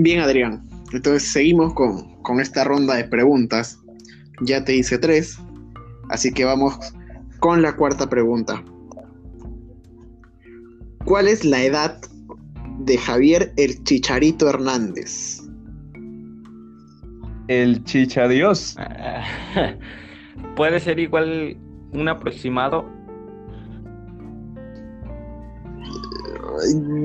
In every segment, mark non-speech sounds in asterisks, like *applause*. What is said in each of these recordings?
Bien, Adrián. Entonces seguimos con, con esta ronda de preguntas. Ya te hice tres, así que vamos con la cuarta pregunta. ¿Cuál es la edad de Javier el Chicharito Hernández? El Chichadios. *laughs* Puede ser igual un aproximado.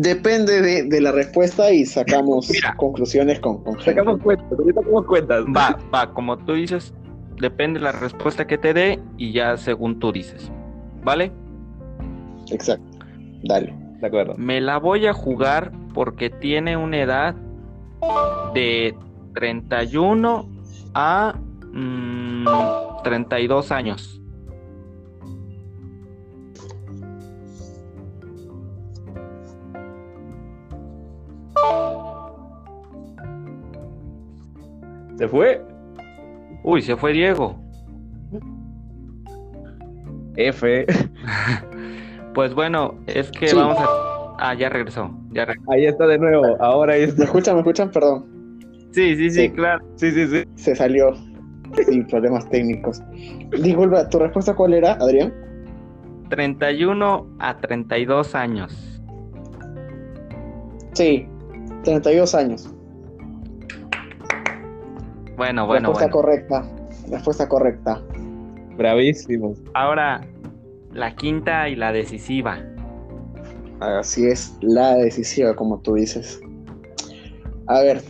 Depende de, de la respuesta y sacamos Mira. conclusiones con, con Sacamos cuentas, ahorita sacamos cuentas. Va, va, como tú dices, depende la respuesta que te dé y ya según tú dices. ¿Vale? Exacto. Dale. De acuerdo. Me la voy a jugar porque tiene una edad de 31 a mm, 32 años. ¿Se fue? Uy, se fue Diego. F. *laughs* Pues bueno, es que Sí. vamos a... Ah, ya regresó. Ya regresó. Ahí está de nuevo. Ahora ahí ¿Me escuchan? ¿Me escuchan? Perdón. Sí, sí, sí, Sí. claro. Sí, sí, sí. Se salió sin problemas técnicos. Disculpa, ¿tu respuesta cuál era, Adrián? 31 a 32 años. Sí, 32 años. Bueno, bueno, respuesta bueno. correcta. Respuesta correcta. Bravísimos. Ahora, la quinta y la decisiva. Así es, la decisiva, como tú dices. A ver,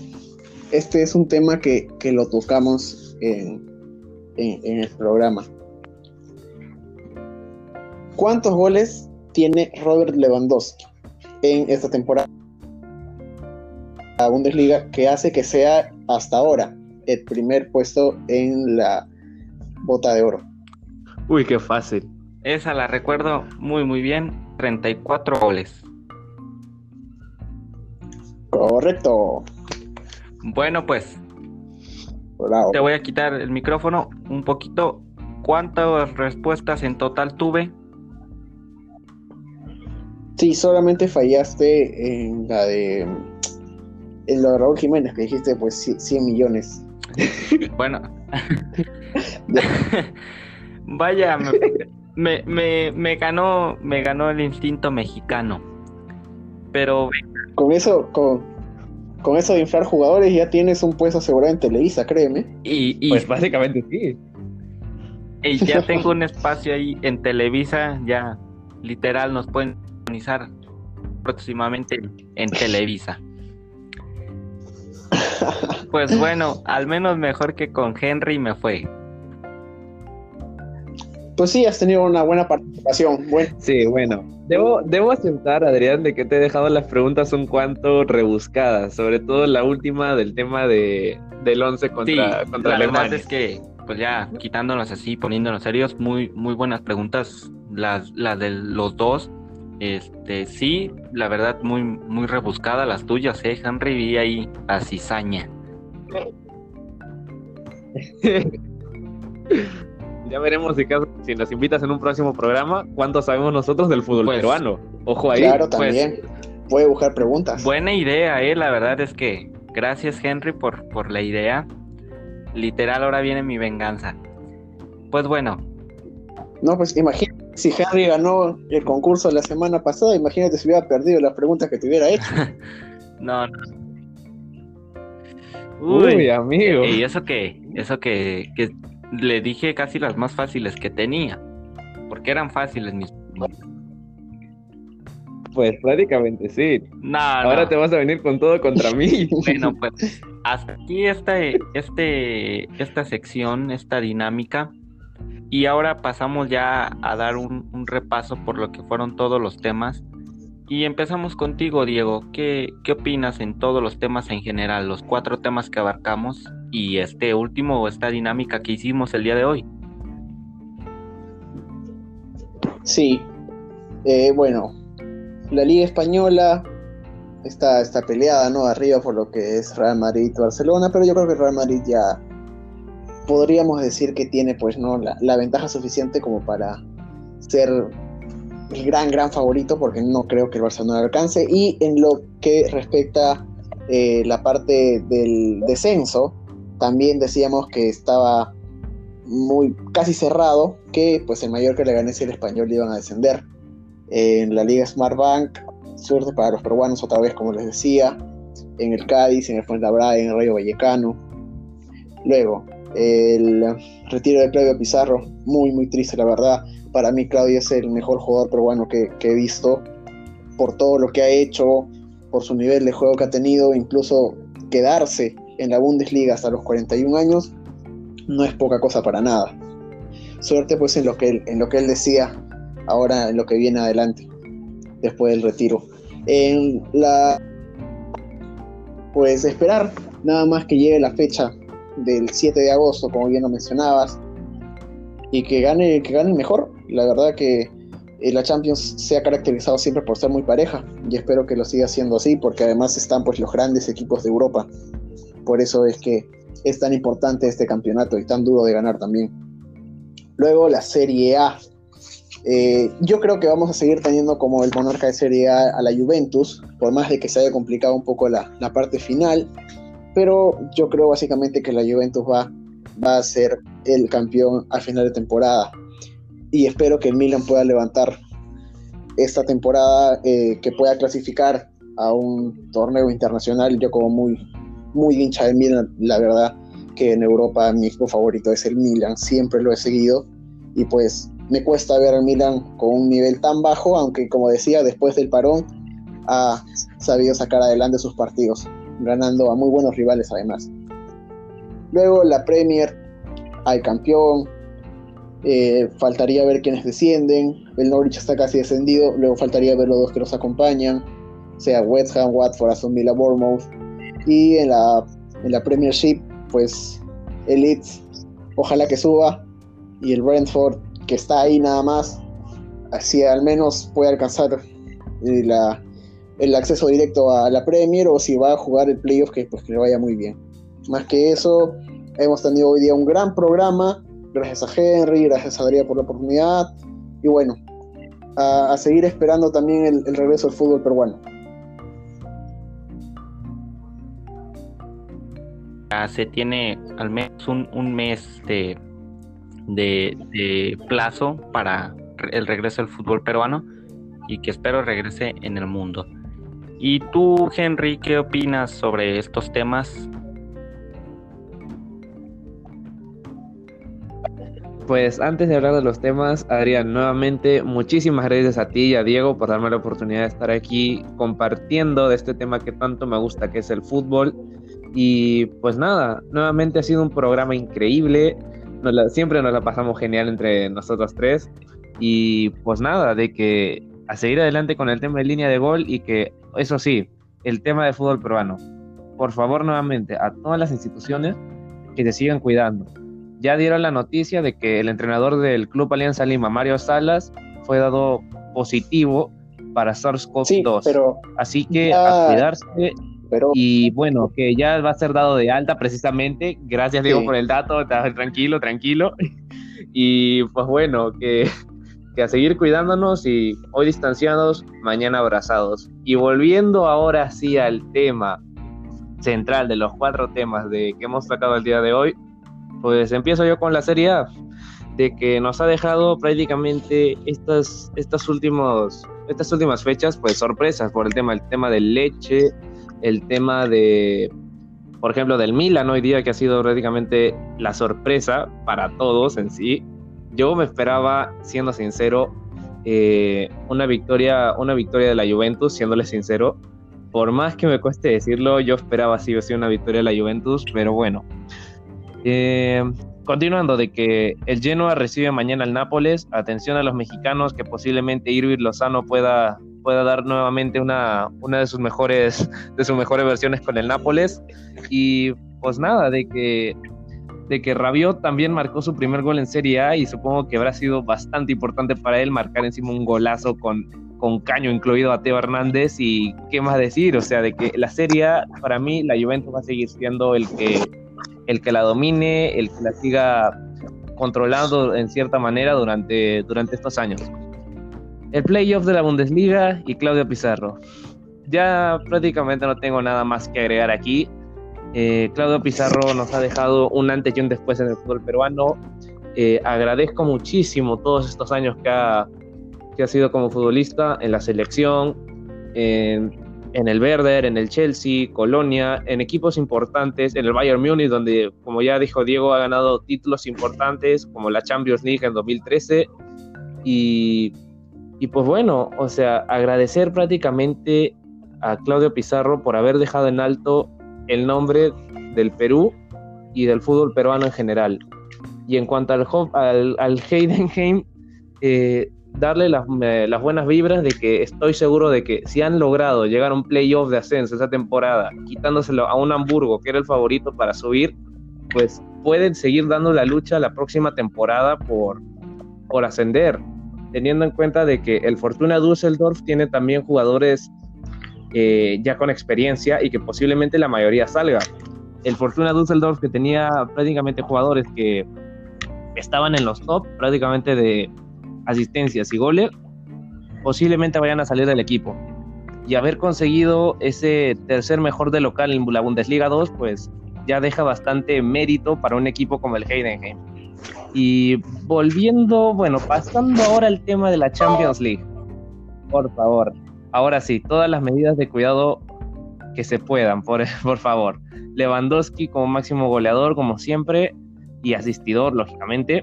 este es un tema que, que lo tocamos en, en- en el programa. ¿Cuántos goles tiene Robert Lewandowski en esta temporada? La Bundesliga que hace que sea hasta ahora el primer puesto en la bota de oro. Uy, qué fácil. Esa la recuerdo muy, muy bien. 34 goles. Correcto. Bueno, pues Bravo. te voy a quitar el micrófono un poquito. ¿Cuántas respuestas en total tuve? Sí, solamente fallaste en la de en lo de Raúl Jiménez, que dijiste pues ci- 100 millones. *laughs* Bueno. *laughs* Vaya, me, *laughs* me, me- me ganó, me ganó el instinto mexicano. Pero Con eso, con, con eso de inflar jugadores ya tienes un puesto asegurado en Televisa, créeme. y, y- Pues básicamente sí. y ya tengo un espacio ahí en Televisa, ya literal nos pueden sintonizar próximamente en Televisa. Pues bueno, al menos mejor que con Henry me fue. Pues sí, has tenido una buena participación. Bueno, Sí, bueno. Debo, debo aceptar, Adrián, de que te he dejado las preguntas un cuanto rebuscadas, sobre todo la última del tema de, del 11 Sí, contra, contra la Alemania. verdad es que, pues ya quitándonos así, poniéndonos serios, muy, muy buenas preguntas, las, las de los dos. Este, sí, la verdad, muy, muy rebuscadas las tuyas, eh, Henry, vi ahí a cizaña. *laughs* ya veremos si, caso- si nos invitas en un próximo programa, cuánto sabemos nosotros del fútbol Pues, peruano. Ojo ahí. claro, pues, también. Puede buscar preguntas. Buena idea, eh, la verdad es que gracias, Henry, por, por la idea. Literal, ahora viene mi venganza. Pues bueno, No, pues imagínate, si Henry ganó el concurso la semana pasada, imagínate si hubiera perdido las preguntas que te hubiera hecho. *laughs* no, no. Uy, Uy, amigo. y eso que, eso que, que le dije casi las más fáciles que tenía. Porque eran fáciles mis. Pues prácticamente sí. Ahora te vas a venir con todo contra mí. *laughs* Bueno, *laughs* pues hasta aquí esta, este, esta sección, esta dinámica. Y ahora pasamos ya a dar un, un repaso por lo que fueron todos los temas. Y empezamos contigo, Diego. ¿Qué, ¿Qué opinas en todos los temas en general, los cuatro temas que abarcamos y este último, esta dinámica que hicimos el día de hoy? Sí. Eh, bueno, la Liga Española está, está peleada, ¿no? Arriba por lo que es Real Madrid y Barcelona, pero yo creo que Real Madrid ya podríamos decir que tiene, pues, ¿no? La ventaja suficiente como para ser el gran, gran favorito, porque no creo que el Barcelona lo alcance. Y en lo que respecta eh, la parte del descenso, también decíamos que estaba muy casi cerrado, que pues el mayor que le gané el español iban a descender. En la Liga Smart Bank, suerte para los peruanos otra vez, como les decía, en el Cádiz, en el Fuenlabrada, en el Rayo Vallecano. Luego, el retiro de Claudio Pizarro, muy muy triste la verdad. Para mí Claudio es el mejor jugador peruano que, que he visto por todo lo que ha hecho, por su nivel de juego que ha tenido, incluso quedarse en la Bundesliga hasta los 41 años, no es poca cosa para nada. Suerte pues en lo que él, en lo que él decía ahora en lo que viene adelante, después del retiro. Pues esperar nada más que llegue la fecha del 7 de agosto, como bien lo mencionabas, y que gane, que gane mejor. La verdad que eh, la Champions se ha caracterizado siempre por ser muy pareja y espero que lo siga siendo así porque además están pues los grandes equipos de Europa. Por eso es que es tan importante este campeonato y tan duro de ganar también. Luego la Serie A. Eh, yo creo que vamos a seguir teniendo como el monarca de Serie A a la Juventus, por más de que se haya complicado un poco la, la parte final, pero yo creo básicamente que la Juventus va, va a ser el campeón al final de temporada y espero que Milan pueda levantar esta temporada, eh, que pueda clasificar a un torneo internacional. Yo como muy, muy hincha del Milan, la verdad que en Europa mi equipo favorito es el Milan, siempre lo he seguido y pues me cuesta ver al Milan con un nivel tan bajo, aunque como decía, después del parón ha sabido sacar adelante sus partidos, ganando a muy buenos rivales además. Luego la Premier, al campeón, eh, faltaría ver quiénes descienden. El Norwich está casi descendido. Luego faltaría ver los dos que los acompañan, sea West Ham, Watford, Aston Villa, Bournemouth. Y en la, en la Premiership, pues el ojalá que suba. Y el Brentford, que está ahí nada más. Así al menos puede alcanzar eh, la, el acceso directo a la Premier o si va a jugar el playoff, que, pues, que le vaya muy bien. Más que eso, hemos tenido hoy día un gran programa Gracias a Henry, gracias a Adrián por la oportunidad. Y bueno, a, seguir esperando también el, regreso del fútbol peruano. se tiene al menos un, mes de, de, plazo para el regreso del fútbol peruano y que espero regrese en el mundo. ¿Y tú, Henry, qué opinas sobre estos temas? Pues antes de hablar de los temas, Adrián, nuevamente muchísimas gracias a ti y a Diego por darme la oportunidad de estar aquí compartiendo de este tema que tanto me gusta, que es el fútbol. Y pues nada, nuevamente ha sido un programa increíble. siempre nos la pasamos genial entre nosotros tres. Y pues nada, de que a seguir adelante con el tema de línea de gol y que, eso sí, el tema de fútbol peruano. Por favor, nuevamente, a todas las instituciones que se sigan cuidando ya dieron la noticia de que el entrenador del Club Alianza Lima, Mario Salas, fue dado positivo para SARS-CoV-2. pero Así que a cuidarse. Pero... Y bueno, que ya va a ser dado de alta precisamente. Gracias, Diego, por el dato. Tranquilo, tranquilo. *laughs* Y pues bueno, que, que a seguir cuidándonos y hoy distanciados, mañana abrazados. Y volviendo ahora sí al tema central de los cuatro temas de que hemos tratado el día de hoy, pues empiezo yo con la Serie A, de que nos ha dejado prácticamente estas, estas, últimos, estas últimas fechas, pues sorpresas por el tema, el tema del leche, el tema de, por ejemplo, del Milan hoy día, que ha sido prácticamente la sorpresa para todos en sí. Yo me esperaba, siendo sincero, eh, una victoria, una victoria de la Juventus, siéndole sincero. Por más que me cueste decirlo, yo esperaba sí o sí una victoria de la Juventus, pero bueno, eh, continuando de que el Genoa recibe mañana al Nápoles, atención a los mexicanos que posiblemente Irving Lozano pueda, pueda dar nuevamente una, una de sus mejores *laughs* de sus mejores versiones con el Nápoles. Y pues nada de que de que Rabiot también marcó su primer gol en Serie A y supongo que habrá sido bastante importante para él marcar encima un golazo con, con caño incluido a Teo Hernández. Y qué más decir, o sea, de que la Serie A para mí la Juventus va a seguir siendo el que el que la domine, el que la siga controlando en cierta manera durante, durante estos años. El playoff de la Bundesliga y Claudio Pizarro. ya prácticamente no tengo nada más que agregar aquí. Eh, Claudio Pizarro nos ha dejado un antes y un después en el fútbol peruano. Eh, agradezco muchísimo todos estos años que ha, que ha sido como futbolista en la selección, en, en el Werder, en el Chelsea, Colonia, en equipos importantes, en el Bayern Múnich, donde, como ya dijo Diego, ha ganado títulos importantes como la Champions League en 2013. Y, y pues bueno, o sea, agradecer prácticamente a Claudio Pizarro por haber dejado en alto el nombre del Perú y del fútbol peruano en general. Y en cuanto al, al, al Heidenheim, eh, darle las, las, buenas vibras de que estoy seguro de que si han logrado llegar a un playoff de ascenso esa temporada, quitándoselo a un Hamburgo que era el favorito para subir, pues pueden seguir dando la lucha la próxima temporada por, por ascender, teniendo en cuenta de que el Fortuna Düsseldorf tiene también jugadores eh, ya con experiencia y que posiblemente la mayoría salga. El Fortuna Düsseldorf que tenía prácticamente jugadores que estaban en los top prácticamente de asistencias y goles, posiblemente vayan a salir del equipo. Y haber conseguido ese tercer mejor de local en la Bundesliga 2, pues ya deja bastante mérito para un equipo como el Heidenheim. Y volviendo, bueno, pasando ahora al tema de la Champions League. Por favor, ahora sí, todas las medidas de cuidado que se puedan, por, *laughs* por favor. Lewandowski como máximo goleador, como siempre, y asistidor, lógicamente.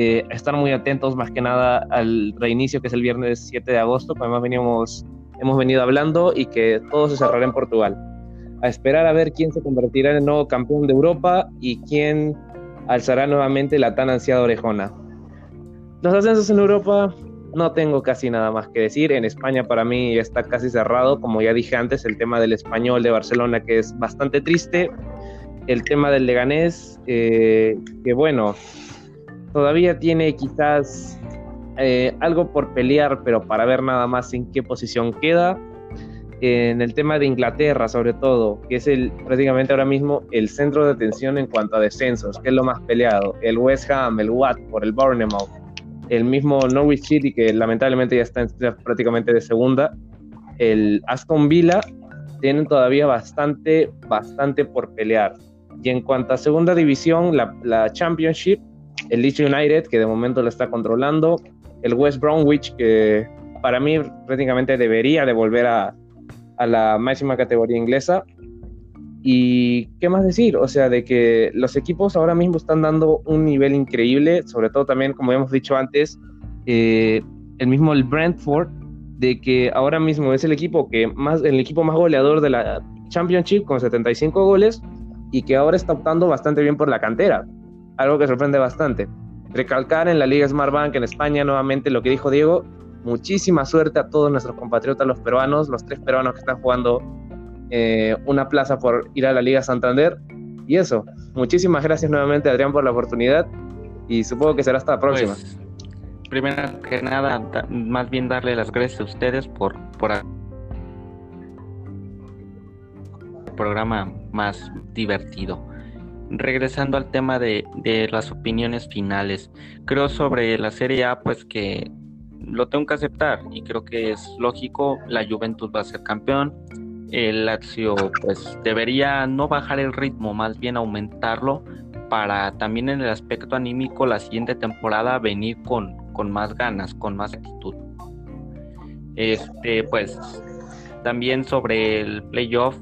Eh, estar muy atentos más que nada al reinicio que es el viernes 7 de agosto, como además hemos venido hablando, y que todo se cerrará en Portugal. A esperar a ver quién se convertirá en el nuevo campeón de Europa y quién alzará nuevamente la tan ansiada orejona. Los ascensos en Europa no tengo casi nada más que decir. En España para mí está casi cerrado, como ya dije antes, el tema del español de Barcelona que es bastante triste. El tema del Leganés, eh, que bueno, todavía tiene quizás eh, algo por pelear, pero para ver nada más en qué posición queda. En el tema de Inglaterra, sobre todo, que es el prácticamente ahora mismo el centro de atención en cuanto a descensos, que es lo más peleado. El West Ham, el Watford, el Bournemouth, el mismo Norwich City, que lamentablemente ya está prácticamente de segunda, el Aston Villa, tienen todavía bastante, bastante por pelear. Y en cuanto a segunda división, la Championship, el Leeds United, que de momento lo está controlando, el West Bromwich, que para mí prácticamente debería de volver a, a la máxima categoría inglesa. Y qué más decir, o sea, de que los equipos ahora mismo están dando un nivel increíble, sobre todo también, como hemos dicho antes, eh, el mismo el Brentford, de que ahora mismo es el equipo que más, el equipo más goleador de la Championship con 75 goles y que ahora está optando bastante bien por la cantera, algo que sorprende bastante. Recalcar en la Liga Smart Bank en España nuevamente lo que dijo Diego, muchísima suerte a todos nuestros compatriotas los peruanos, los tres peruanos que están jugando eh, una plaza por ir a la Liga Santander. Y eso, muchísimas gracias nuevamente Adrián por la oportunidad y supongo que será hasta la próxima. Pues, primero que nada, más bien darle las gracias a ustedes por, por programa más divertido. Regresando al tema de, de las opiniones finales, creo sobre la Serie A, pues que lo tengo que aceptar y creo que es lógico, la Juventus va a ser campeón, el Lazio pues debería no bajar el ritmo, más bien aumentarlo para también en el aspecto anímico la siguiente temporada venir con, con más ganas, con más actitud. Este, pues también sobre el playoff,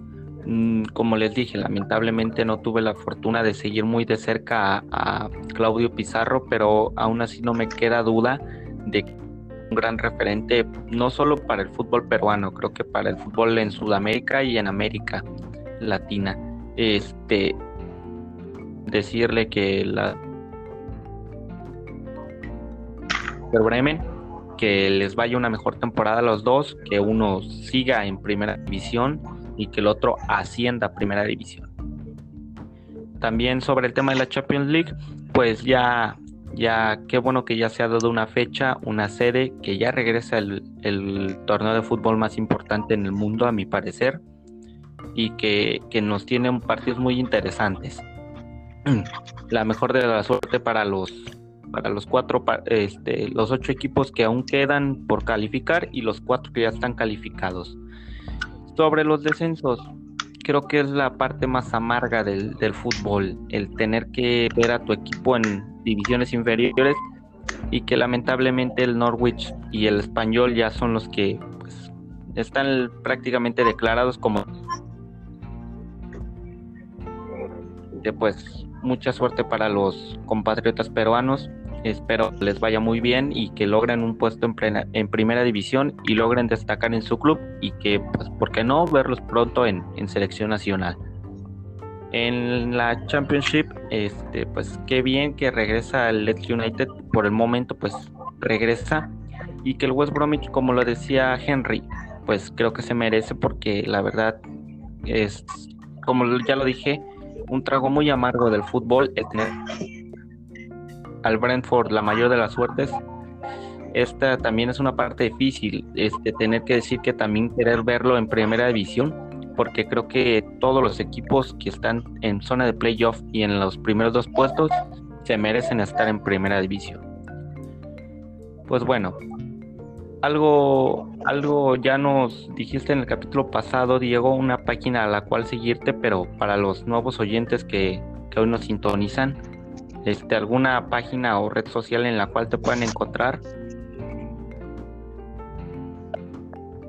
como les dije, lamentablemente no tuve la fortuna de seguir muy de cerca a, Claudio Pizarro, pero aún así no me queda duda de un gran referente no solo para el fútbol peruano, creo que para el fútbol en Sudamérica y en América Latina. Este decirle que la Bremen que les vaya una mejor temporada a los dos, que uno siga en primera división y que el otro ascienda a primera división. También sobre el tema de la Champions League, pues ya ya qué bueno que ya se ha dado una fecha, una sede, que ya regresa el, torneo de fútbol más importante en el mundo, a mi parecer, y que, nos tiene partidos muy interesantes. *clears throat* La mejor de la suerte para los para los cuatro este, los ocho equipos que aún quedan por calificar y los cuatro que ya están calificados sobre los descensos, creo que es la parte más amarga del, del, fútbol, el tener que ver a tu equipo en divisiones inferiores y que lamentablemente el Norwich y el Español ya son los que pues, están prácticamente declarados como pues mucha suerte para los compatriotas peruanos espero les vaya muy bien y que logren un puesto en, en primera división y logren destacar en su club y que, pues, ¿por qué no verlos pronto en, en selección nacional? En la Championship, este, pues qué bien que regresa el Leeds United, por el momento pues regresa y que el West Bromwich, como lo decía Henry, pues creo que se merece porque la verdad es, como ya lo dije, un trago muy amargo del fútbol es tener al Brentford la mayor de las suertes. Esta también es una parte difícil, este, tener que decir que también querer verlo en primera división, porque creo que todos los equipos que están en zona de playoff y en los primeros dos puestos se merecen estar en primera división. Pues bueno, algo, algo ya nos dijiste en el capítulo pasado, Diego, una página a la cual seguirte, pero para los nuevos oyentes que, que hoy nos sintonizan, este, alguna página o red social en la cual te puedan encontrar.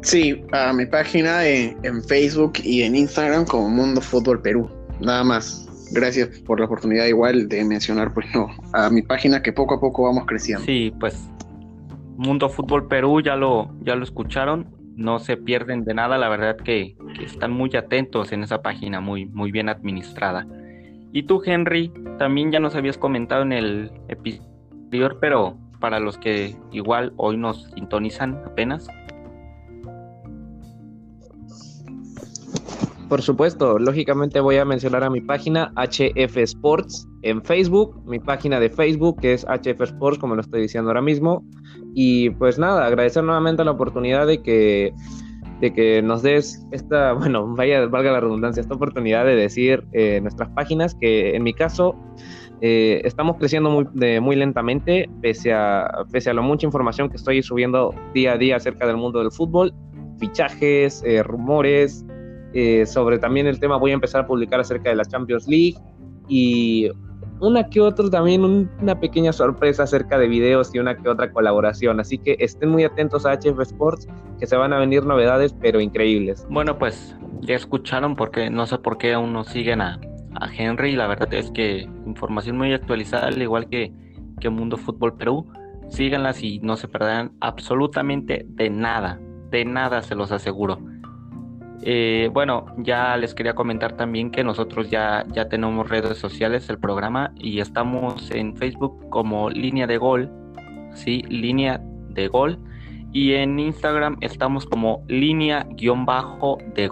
Sí, a mi página en, Facebook y en Instagram como Mundo Fútbol Perú. Nada más. Gracias por la oportunidad igual de mencionar pues, a mi página que poco a poco vamos creciendo. Sí, pues Mundo Fútbol Perú ya lo, ya lo escucharon. No se pierden de nada, la verdad que, que están muy atentos en esa página, muy, muy bien administrada. Y tú, Henry, también ya nos habías comentado en el episodio pero para los que igual hoy nos sintonizan apenas. Por supuesto, lógicamente voy a mencionar a mi página HF Sports en Facebook, mi página de Facebook que es HF Sports, como lo estoy diciendo ahora mismo. Y pues nada, agradecer nuevamente la oportunidad de que de que nos des esta, *laughs* bueno, vaya, valga la redundancia, esta oportunidad de decir eh, nuestras páginas, que en mi caso eh, estamos creciendo muy, muy lentamente, pese a, pese a la mucha información que estoy subiendo día a día acerca del mundo del fútbol, fichajes, eh, rumores, sobre también el tema voy a empezar a publicar acerca de la Champions League y una que otra también una pequeña sorpresa acerca de videos y una que otra colaboración. Así que estén muy atentos a HF Sports, que se van a venir novedades, pero increíbles. Bueno, pues ya escucharon porque no sé por qué aún no siguen a, a Henry. La verdad es que información muy actualizada, al igual que, que Mundo Fútbol Perú. Síganlas y no se perderán absolutamente de nada. De nada, se los aseguro. Eh, bueno, ya les quería comentar también que nosotros ya, ya tenemos redes sociales, el programa, y estamos en Facebook como Línea de Gol, ¿sí? Línea de Gol, y en Instagram estamos como línea-de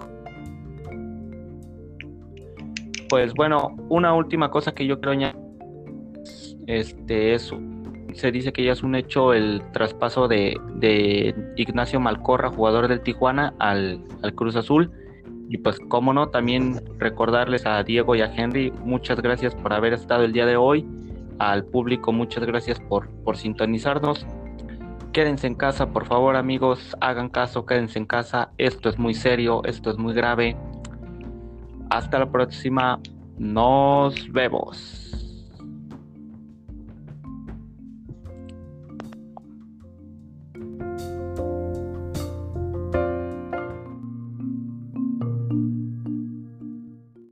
Pues bueno, una última cosa que yo creo añadir, este, eso. Se dice que ya es un hecho el traspaso de, Ignacio Malcorra, jugador del Tijuana, al, Cruz Azul. Y pues, cómo no, también recordarles a Diego y a Henry, muchas gracias por haber estado el día de hoy. Al público, muchas gracias por, por sintonizarnos. Quédense en casa, por favor, amigos, hagan caso, quédense en casa. Esto es muy serio, esto es muy grave. Hasta la próxima, nos vemos.